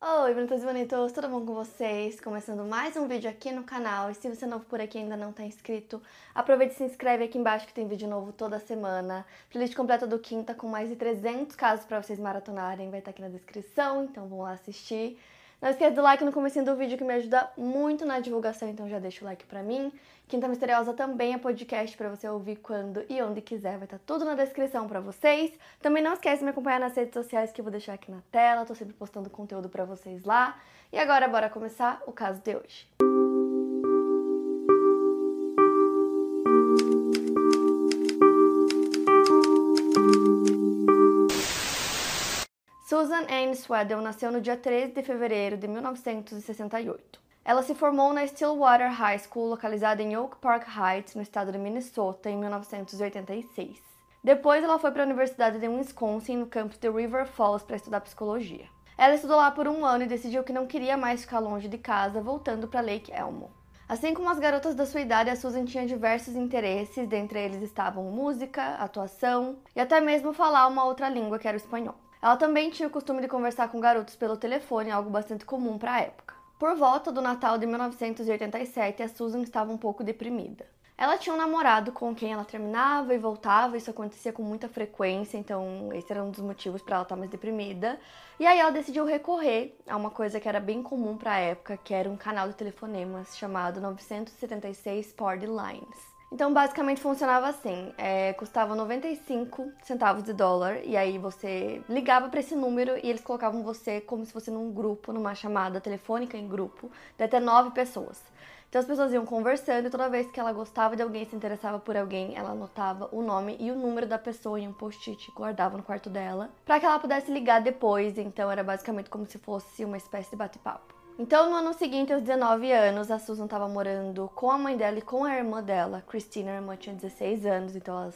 Oi, bonitos e bonitos, tudo bom com vocês? Começando mais um vídeo aqui no canal. E se você é novo por aqui e ainda não está inscrito, aproveite e se inscreve aqui embaixo que tem vídeo novo toda semana. Playlist completa do Quinta com mais de 300 casos para vocês maratonarem, vai estar aqui na descrição, então vão lá assistir. Não esqueça do like no começo do vídeo que me ajuda muito na divulgação, então já deixa o like pra mim. Quinta Misteriosa também é podcast para você ouvir quando e onde quiser, vai estar tá tudo na descrição para vocês. Também não esquece de me acompanhar nas redes sociais que eu vou deixar aqui na tela, tô sempre postando conteúdo para vocês lá. E agora bora começar o caso de hoje. Susan Anne Swaddell nasceu no dia 13 de fevereiro de 1968. Ela se formou na Stillwater High School, localizada em Oak Park Heights, no estado de Minnesota, em 1986. Depois, ela foi para a Universidade de Wisconsin, no campus de River Falls, para estudar psicologia. Ela estudou lá por um ano e decidiu que não queria mais ficar longe de casa, voltando para Lake Elmo. Assim como as garotas da sua idade, a Susan tinha diversos interesses, dentre eles estavam música, atuação e até mesmo falar uma outra língua, que era o espanhol. Ela também tinha o costume de conversar com garotos pelo telefone, algo bastante comum para a época. Por volta do Natal de 1987, a Susan estava um pouco deprimida. Ela tinha um namorado com quem ela terminava e voltava, isso acontecia com muita frequência, então esse era um dos motivos para ela estar mais deprimida. E aí ela decidiu recorrer a uma coisa que era bem comum para a época, que era um canal de telefonemas chamado 976 Party Lines. Então, basicamente funcionava assim: é, custava 95 centavos de dólar, e aí você ligava para esse número e eles colocavam você como se fosse num grupo, numa chamada telefônica em grupo, de até nove pessoas. Então as pessoas iam conversando e toda vez que ela gostava de alguém, se interessava por alguém, ela anotava o nome e o número da pessoa em um post-it, guardava no quarto dela, para que ela pudesse ligar depois. Então era basicamente como se fosse uma espécie de bate-papo. Então, no ano seguinte, aos 19 anos, a Susan estava morando com a mãe dela e com a irmã dela. Christina, a irmã, tinha 16 anos, então elas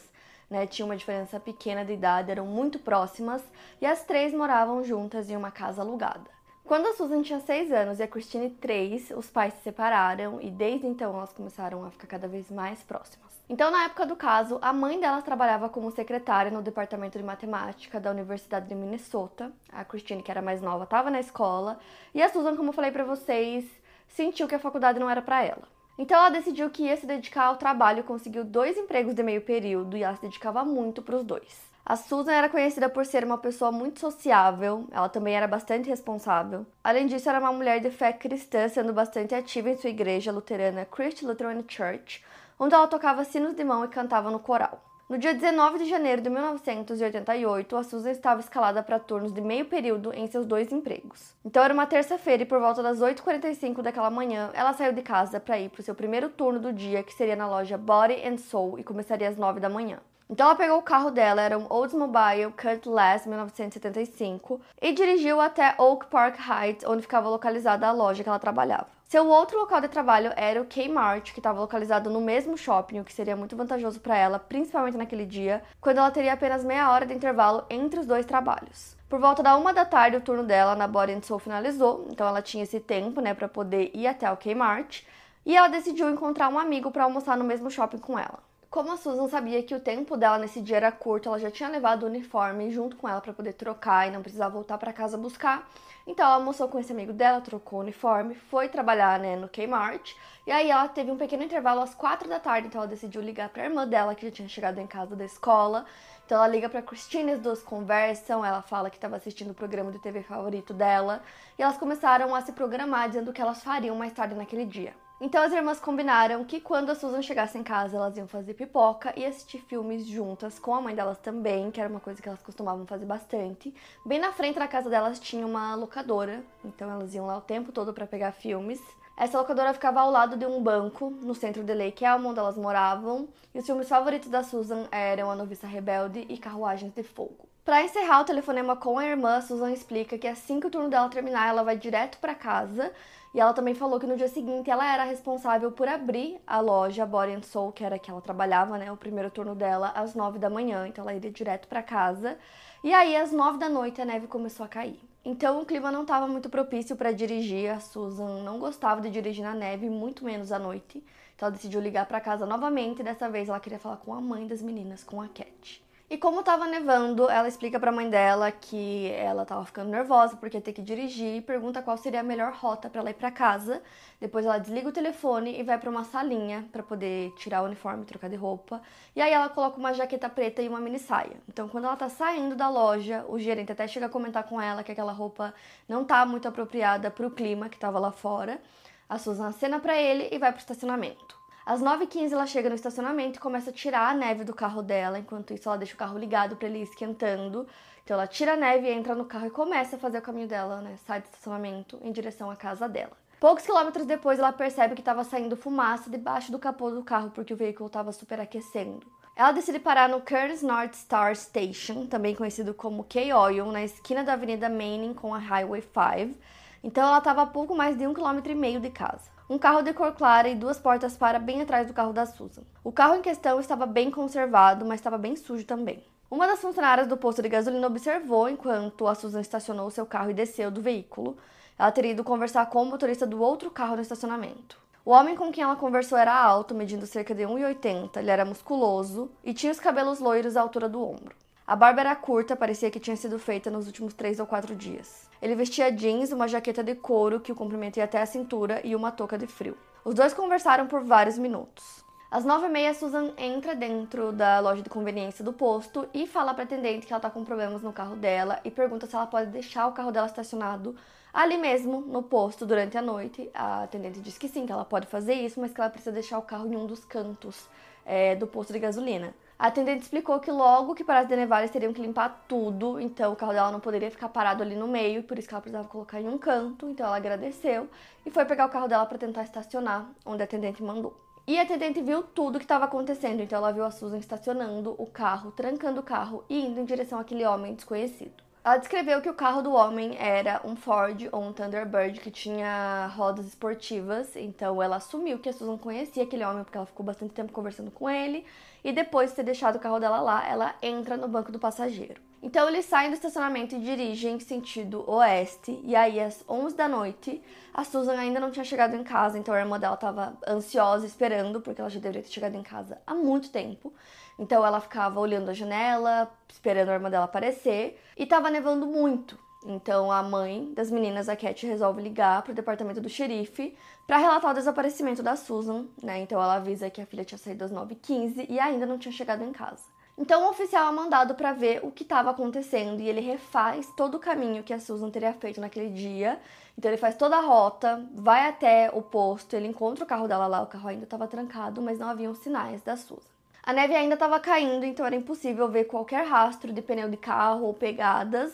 né, tinham uma diferença pequena de idade, eram muito próximas, e as três moravam juntas em uma casa alugada. Quando a Susan tinha 6 anos e a Christine 3, os pais se separaram e desde então elas começaram a ficar cada vez mais próximas. Então, na época do caso, a mãe delas trabalhava como secretária no departamento de matemática da Universidade de Minnesota. A Christine, que era mais nova, estava na escola. E a Susan, como eu falei para vocês, sentiu que a faculdade não era para ela. Então ela decidiu que ia se dedicar ao trabalho, conseguiu dois empregos de meio período e ela se dedicava muito para os dois. A Susan era conhecida por ser uma pessoa muito sociável, ela também era bastante responsável. Além disso, era uma mulher de fé cristã, sendo bastante ativa em sua igreja luterana Christ Lutheran Church, onde ela tocava sinos de mão e cantava no coral. No dia 19 de janeiro de 1988, a Susan estava escalada para turnos de meio período em seus dois empregos. Então era uma terça-feira e por volta das 8h45 daquela manhã, ela saiu de casa para ir para o seu primeiro turno do dia, que seria na loja Body and Soul e começaria às 9 da manhã. Então ela pegou o carro dela, era um Oldsmobile Cutlass 1975, e dirigiu até Oak Park Heights, onde ficava localizada a loja que ela trabalhava. Seu outro local de trabalho era o Kmart, que estava localizado no mesmo shopping, o que seria muito vantajoso para ela, principalmente naquele dia, quando ela teria apenas meia hora de intervalo entre os dois trabalhos. Por volta da uma da tarde, o turno dela na Body Soul finalizou, então ela tinha esse tempo, né, para poder ir até o Kmart, e ela decidiu encontrar um amigo para almoçar no mesmo shopping com ela. Como a Susan sabia que o tempo dela nesse dia era curto, ela já tinha levado o uniforme junto com ela para poder trocar e não precisar voltar para casa buscar. Então ela almoçou com esse amigo dela, trocou o uniforme, foi trabalhar né, no Kmart. E aí ela teve um pequeno intervalo às quatro da tarde, então ela decidiu ligar para a irmã dela que já tinha chegado em casa da escola. Então ela liga para Christine, as duas conversam, ela fala que estava assistindo o programa de TV favorito dela, e elas começaram a se programar dizendo o que elas fariam mais tarde naquele dia. Então as irmãs combinaram que quando a Susan chegasse em casa, elas iam fazer pipoca e assistir filmes juntas com a mãe delas também, que era uma coisa que elas costumavam fazer bastante. Bem na frente da casa delas tinha uma locadora, então elas iam lá o tempo todo para pegar filmes. Essa locadora ficava ao lado de um banco no centro de Lake Elmo, onde elas moravam, e os filmes favoritos da Susan eram A Noviça Rebelde e Carruagens de Fogo. Para encerrar o telefonema com a irmã, Susan explica que assim que o turno dela terminar, ela vai direto para casa e ela também falou que no dia seguinte ela era responsável por abrir a loja Body and Soul, que era que ela trabalhava, né? O primeiro turno dela às nove da manhã, então ela iria direto para casa. E aí às nove da noite a neve começou a cair. Então o clima não estava muito propício para dirigir. A Susan não gostava de dirigir na neve, muito menos à noite. Então ela decidiu ligar para casa novamente. E dessa vez ela queria falar com a mãe das meninas, com a Cat. E como estava nevando, ela explica para a mãe dela que ela estava ficando nervosa porque ia ter que dirigir e pergunta qual seria a melhor rota para ela ir para casa. Depois ela desliga o telefone e vai para uma salinha para poder tirar o uniforme, trocar de roupa. E aí ela coloca uma jaqueta preta e uma mini saia. Então, quando ela tá saindo da loja, o gerente até chega a comentar com ela que aquela roupa não tá muito apropriada para o clima que estava lá fora. A Susan acena para ele e vai pro estacionamento. Às 9h15 ela chega no estacionamento e começa a tirar a neve do carro dela. Enquanto isso, ela deixa o carro ligado para ele ir esquentando. Então ela tira a neve, entra no carro e começa a fazer o caminho dela, né? Sai do estacionamento em direção à casa dela. Poucos quilômetros depois, ela percebe que estava saindo fumaça debaixo do capô do carro porque o veículo estava superaquecendo. Ela decide parar no Curtis North Star Station, também conhecido como K-Oil, na esquina da Avenida Manning com a Highway 5. Então ela estava a pouco mais de um quilômetro e meio de casa. Um carro de cor clara e duas portas para bem atrás do carro da Susan. O carro em questão estava bem conservado, mas estava bem sujo também. Uma das funcionárias do posto de gasolina observou enquanto a Susan estacionou seu carro e desceu do veículo. Ela teria ido conversar com o motorista do outro carro no estacionamento. O homem com quem ela conversou era alto, medindo cerca de 1,80. Ele era musculoso e tinha os cabelos loiros à altura do ombro. A barba era curta, parecia que tinha sido feita nos últimos três ou quatro dias. Ele vestia jeans, uma jaqueta de couro que o comprimenta até a cintura e uma touca de frio. Os dois conversaram por vários minutos. Às nove e meia, Susan entra dentro da loja de conveniência do posto e fala para a atendente que ela está com problemas no carro dela e pergunta se ela pode deixar o carro dela estacionado ali mesmo no posto durante a noite. A atendente diz que sim, que ela pode fazer isso, mas que ela precisa deixar o carro em um dos cantos é, do posto de gasolina. A atendente explicou que logo que parasse de nevar, eles teriam que limpar tudo, então o carro dela não poderia ficar parado ali no meio, por isso que ela precisava colocar em um canto. Então ela agradeceu e foi pegar o carro dela para tentar estacionar onde a atendente mandou. E a atendente viu tudo o que estava acontecendo, então ela viu a Susan estacionando o carro, trancando o carro e indo em direção àquele homem desconhecido. Ela descreveu que o carro do homem era um Ford ou um Thunderbird que tinha rodas esportivas, então ela assumiu que a Susan conhecia aquele homem porque ela ficou bastante tempo conversando com ele, e depois de ter deixado o carro dela lá, ela entra no banco do passageiro. Então eles saem do estacionamento e dirigem em sentido oeste, e aí às 11 da noite, a Susan ainda não tinha chegado em casa, então a irmã dela estava ansiosa esperando, porque ela já deveria ter chegado em casa há muito tempo. Então ela ficava olhando a janela, esperando a irmã dela aparecer, e tava nevando muito. Então a mãe das meninas, a Cat, resolve ligar pro departamento do xerife para relatar o desaparecimento da Susan, né? Então ela avisa que a filha tinha saído às 9h15 e ainda não tinha chegado em casa. Então o oficial é mandado para ver o que estava acontecendo e ele refaz todo o caminho que a Susan teria feito naquele dia. Então ele faz toda a rota, vai até o posto, ele encontra o carro dela lá, o carro ainda estava trancado, mas não haviam sinais da Susan. A neve ainda estava caindo, então era impossível ver qualquer rastro de pneu de carro ou pegadas,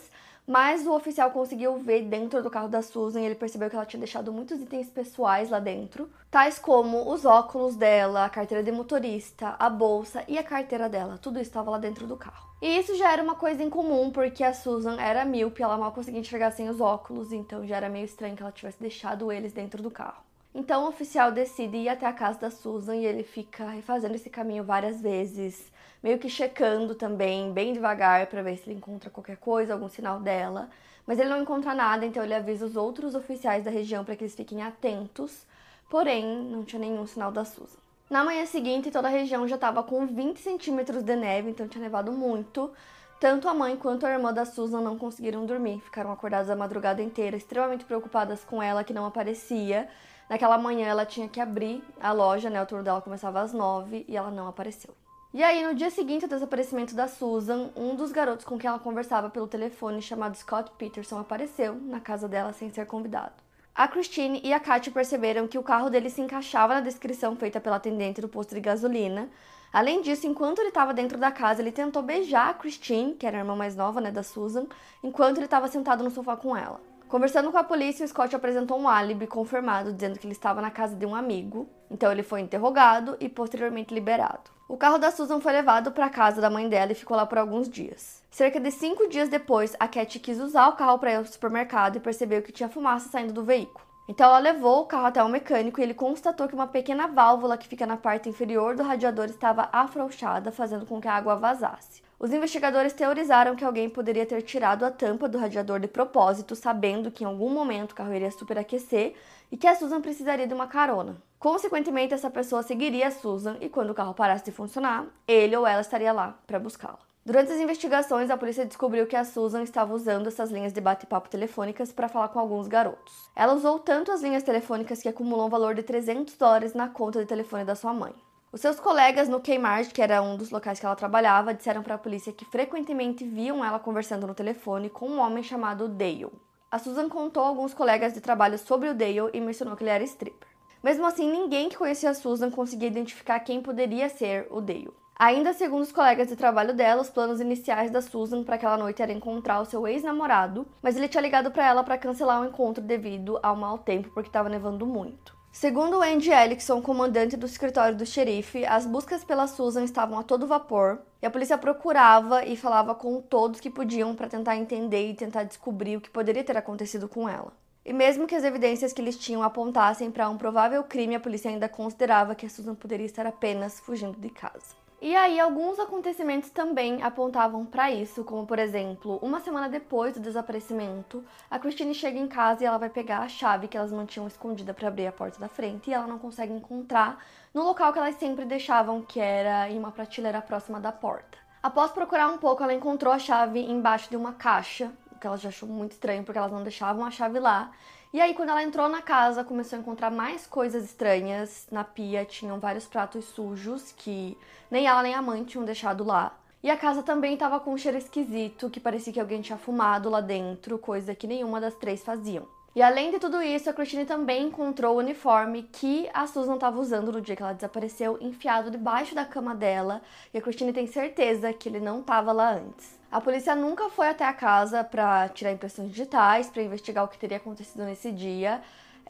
mas o oficial conseguiu ver dentro do carro da Susan e ele percebeu que ela tinha deixado muitos itens pessoais lá dentro, tais como os óculos dela, a carteira de motorista, a bolsa e a carteira dela. Tudo estava lá dentro do carro. E isso já era uma coisa incomum, porque a Susan era míope, ela mal conseguia enxergar sem os óculos, então já era meio estranho que ela tivesse deixado eles dentro do carro. Então o oficial decide ir até a casa da Susan e ele fica refazendo esse caminho várias vezes, meio que checando também, bem devagar, para ver se ele encontra qualquer coisa, algum sinal dela. Mas ele não encontra nada, então ele avisa os outros oficiais da região para que eles fiquem atentos. Porém, não tinha nenhum sinal da Susan. Na manhã seguinte, toda a região já estava com 20 centímetros de neve, então tinha nevado muito. Tanto a mãe quanto a irmã da Susan não conseguiram dormir, ficaram acordadas a madrugada inteira, extremamente preocupadas com ela que não aparecia. Naquela manhã ela tinha que abrir a loja, né? O turno dela começava às nove e ela não apareceu. E aí, no dia seguinte ao desaparecimento da Susan, um dos garotos com quem ela conversava pelo telefone, chamado Scott Peterson, apareceu na casa dela sem ser convidado. A Christine e a Katy perceberam que o carro dele se encaixava na descrição feita pela atendente do posto de gasolina. Além disso, enquanto ele estava dentro da casa, ele tentou beijar a Christine, que era a irmã mais nova né, da Susan, enquanto ele estava sentado no sofá com ela. Conversando com a polícia, o Scott apresentou um álibi confirmado, dizendo que ele estava na casa de um amigo. Então ele foi interrogado e posteriormente liberado. O carro da Susan foi levado para a casa da mãe dela e ficou lá por alguns dias. Cerca de cinco dias depois, a Cat quis usar o carro para ir ao supermercado e percebeu que tinha fumaça saindo do veículo. Então ela levou o carro até o mecânico e ele constatou que uma pequena válvula que fica na parte inferior do radiador estava afrouxada, fazendo com que a água vazasse. Os investigadores teorizaram que alguém poderia ter tirado a tampa do radiador de propósito, sabendo que em algum momento o carro iria superaquecer e que a Susan precisaria de uma carona. Consequentemente, essa pessoa seguiria a Susan e quando o carro parasse de funcionar, ele ou ela estaria lá para buscá-la. Durante as investigações, a polícia descobriu que a Susan estava usando essas linhas de bate-papo telefônicas para falar com alguns garotos. Ela usou tanto as linhas telefônicas que acumulou um valor de 300 dólares na conta de telefone da sua mãe. Os seus colegas no Kmart, que era um dos locais que ela trabalhava, disseram para a polícia que frequentemente viam ela conversando no telefone com um homem chamado Dale. A Susan contou a alguns colegas de trabalho sobre o Dale e mencionou que ele era stripper. Mesmo assim, ninguém que conhecia a Susan conseguia identificar quem poderia ser o Dale. Ainda segundo os colegas de trabalho dela, os planos iniciais da Susan para aquela noite era encontrar o seu ex-namorado, mas ele tinha ligado para ela para cancelar o encontro devido ao mau tempo porque estava nevando muito. Segundo Andy Ellickson, comandante do escritório do xerife, as buscas pela Susan estavam a todo vapor e a polícia procurava e falava com todos que podiam para tentar entender e tentar descobrir o que poderia ter acontecido com ela. E mesmo que as evidências que eles tinham apontassem para um provável crime, a polícia ainda considerava que a Susan poderia estar apenas fugindo de casa. E aí, alguns acontecimentos também apontavam para isso, como por exemplo, uma semana depois do desaparecimento, a Christine chega em casa e ela vai pegar a chave que elas mantinham escondida para abrir a porta da frente e ela não consegue encontrar no local que elas sempre deixavam, que era em uma prateleira próxima da porta. Após procurar um pouco, ela encontrou a chave embaixo de uma caixa, o que ela já achou muito estranho porque elas não deixavam a chave lá. E aí, quando ela entrou na casa, começou a encontrar mais coisas estranhas. Na pia tinham vários pratos sujos que nem ela nem a mãe tinham deixado lá. E a casa também estava com um cheiro esquisito, que parecia que alguém tinha fumado lá dentro, coisa que nenhuma das três faziam. E além de tudo isso, a Christine também encontrou o uniforme que a Susan estava usando no dia que ela desapareceu, enfiado debaixo da cama dela, e a Christine tem certeza que ele não estava lá antes. A polícia nunca foi até a casa para tirar impressões digitais, para investigar o que teria acontecido nesse dia.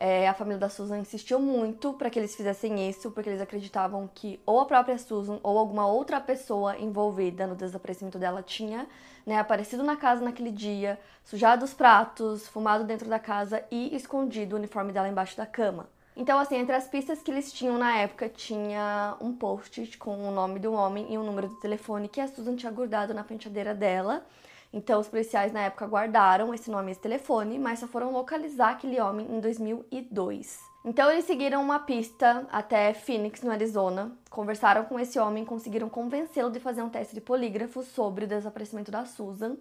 É, a família da Susan insistiu muito para que eles fizessem isso, porque eles acreditavam que ou a própria Susan ou alguma outra pessoa envolvida no desaparecimento dela tinha né, aparecido na casa naquele dia, sujado os pratos, fumado dentro da casa e escondido o uniforme dela embaixo da cama. Então, assim, entre as pistas que eles tinham na época, tinha um post com o nome do homem e um número de telefone que a Susan tinha guardado na penteadeira dela. Então, os policiais na época guardaram esse nome e esse telefone, mas só foram localizar aquele homem em 2002. Então, eles seguiram uma pista até Phoenix, no Arizona, conversaram com esse homem, conseguiram convencê-lo de fazer um teste de polígrafo sobre o desaparecimento da Susan.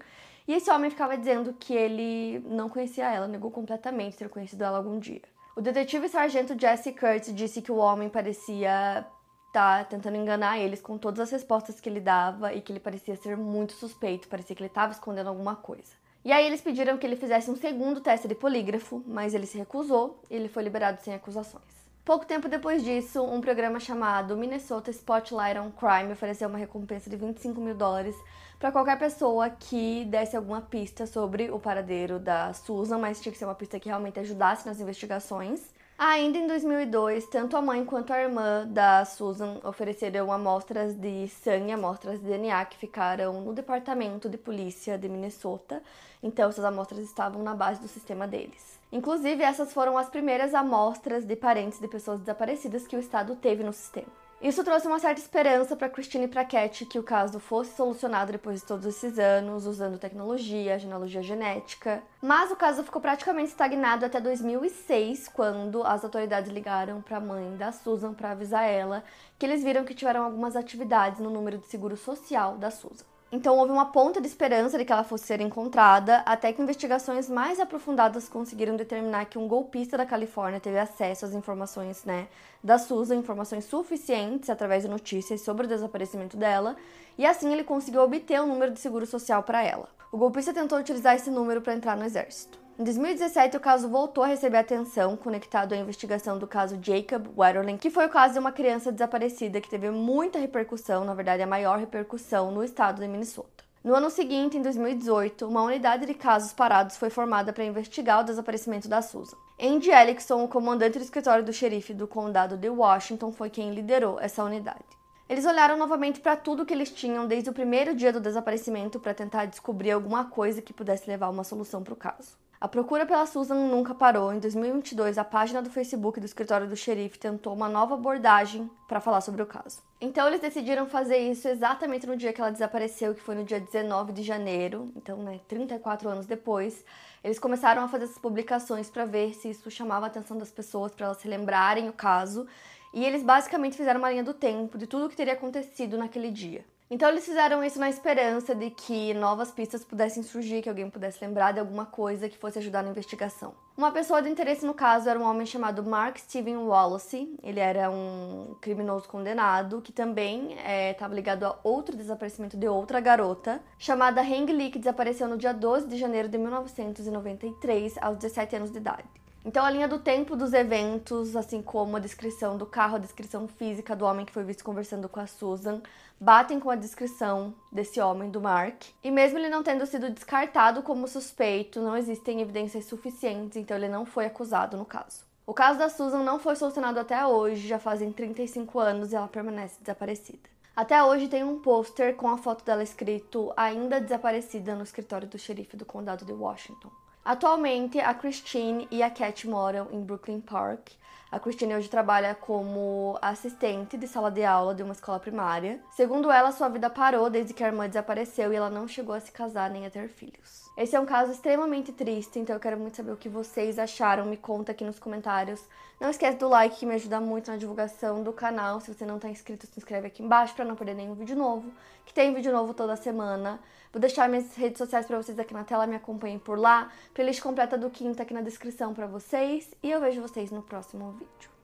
E esse homem ficava dizendo que ele não conhecia ela, negou completamente ter conhecido ela algum dia. O detetive sargento Jesse Kurtz disse que o homem parecia tá tentando enganar eles com todas as respostas que ele dava e que ele parecia ser muito suspeito, parecia que ele estava escondendo alguma coisa. E aí eles pediram que ele fizesse um segundo teste de polígrafo, mas ele se recusou e ele foi liberado sem acusações. Pouco tempo depois disso, um programa chamado Minnesota Spotlight on Crime ofereceu uma recompensa de 25 mil dólares para qualquer pessoa que desse alguma pista sobre o paradeiro da Susan, mas tinha que ser uma pista que realmente ajudasse nas investigações. Ainda em 2002, tanto a mãe quanto a irmã da Susan ofereceram amostras de sangue, amostras de DNA que ficaram no departamento de polícia de Minnesota. Então, essas amostras estavam na base do sistema deles. Inclusive, essas foram as primeiras amostras de parentes de pessoas desaparecidas que o estado teve no sistema. Isso trouxe uma certa esperança para Christine e para Cat que o caso fosse solucionado depois de todos esses anos, usando tecnologia, genealogia genética. Mas o caso ficou praticamente estagnado até 2006, quando as autoridades ligaram para a mãe da Susan para avisar ela que eles viram que tiveram algumas atividades no número de seguro social da Susan. Então houve uma ponta de esperança de que ela fosse ser encontrada, até que investigações mais aprofundadas conseguiram determinar que um golpista da Califórnia teve acesso às informações, né, da Susan, informações suficientes através de notícias sobre o desaparecimento dela, e assim ele conseguiu obter o um número de seguro social para ela. O golpista tentou utilizar esse número para entrar no exército. Em 2017, o caso voltou a receber atenção, conectado à investigação do caso Jacob Wetterling, que foi o caso de uma criança desaparecida que teve muita repercussão, na verdade, a maior repercussão no estado de Minnesota. No ano seguinte, em 2018, uma unidade de casos parados foi formada para investigar o desaparecimento da Susan. Andy Ellickson, o comandante do escritório do xerife do condado de Washington, foi quem liderou essa unidade. Eles olharam novamente para tudo que eles tinham desde o primeiro dia do desaparecimento para tentar descobrir alguma coisa que pudesse levar a uma solução para o caso. A procura pela Susan nunca parou. Em 2022, a página do Facebook do escritório do xerife tentou uma nova abordagem para falar sobre o caso. Então, eles decidiram fazer isso exatamente no dia que ela desapareceu, que foi no dia 19 de janeiro. Então, né, 34 anos depois, eles começaram a fazer essas publicações para ver se isso chamava a atenção das pessoas, para elas se lembrarem o caso. E eles basicamente fizeram uma linha do tempo de tudo o que teria acontecido naquele dia. Então eles fizeram isso na esperança de que novas pistas pudessem surgir, que alguém pudesse lembrar de alguma coisa que fosse ajudar na investigação. Uma pessoa de interesse no caso era um homem chamado Mark Steven Wallace. Ele era um criminoso condenado que também estava é, ligado a outro desaparecimento de outra garota, chamada Heng Lee, que desapareceu no dia 12 de janeiro de 1993, aos 17 anos de idade. Então, a linha do tempo dos eventos, assim como a descrição do carro, a descrição física do homem que foi visto conversando com a Susan, batem com a descrição desse homem, do Mark. E mesmo ele não tendo sido descartado como suspeito, não existem evidências suficientes, então ele não foi acusado no caso. O caso da Susan não foi solucionado até hoje, já fazem 35 anos e ela permanece desaparecida. Até hoje tem um pôster com a foto dela escrito ainda desaparecida no escritório do xerife do condado de Washington. Atualmente, a Christine e a Cat moram em Brooklyn Park. A Christine hoje trabalha como assistente de sala de aula de uma escola primária. Segundo ela, sua vida parou desde que a irmã desapareceu e ela não chegou a se casar nem a ter filhos. Esse é um caso extremamente triste, então eu quero muito saber o que vocês acharam. Me conta aqui nos comentários. Não esquece do like que me ajuda muito na divulgação do canal. Se você não está inscrito, se inscreve aqui embaixo para não perder nenhum vídeo novo, que tem vídeo novo toda semana. Vou deixar minhas redes sociais para vocês aqui na tela, me acompanhem por lá. Playlist completa do Quinta aqui na descrição para vocês e eu vejo vocês no próximo vídeo.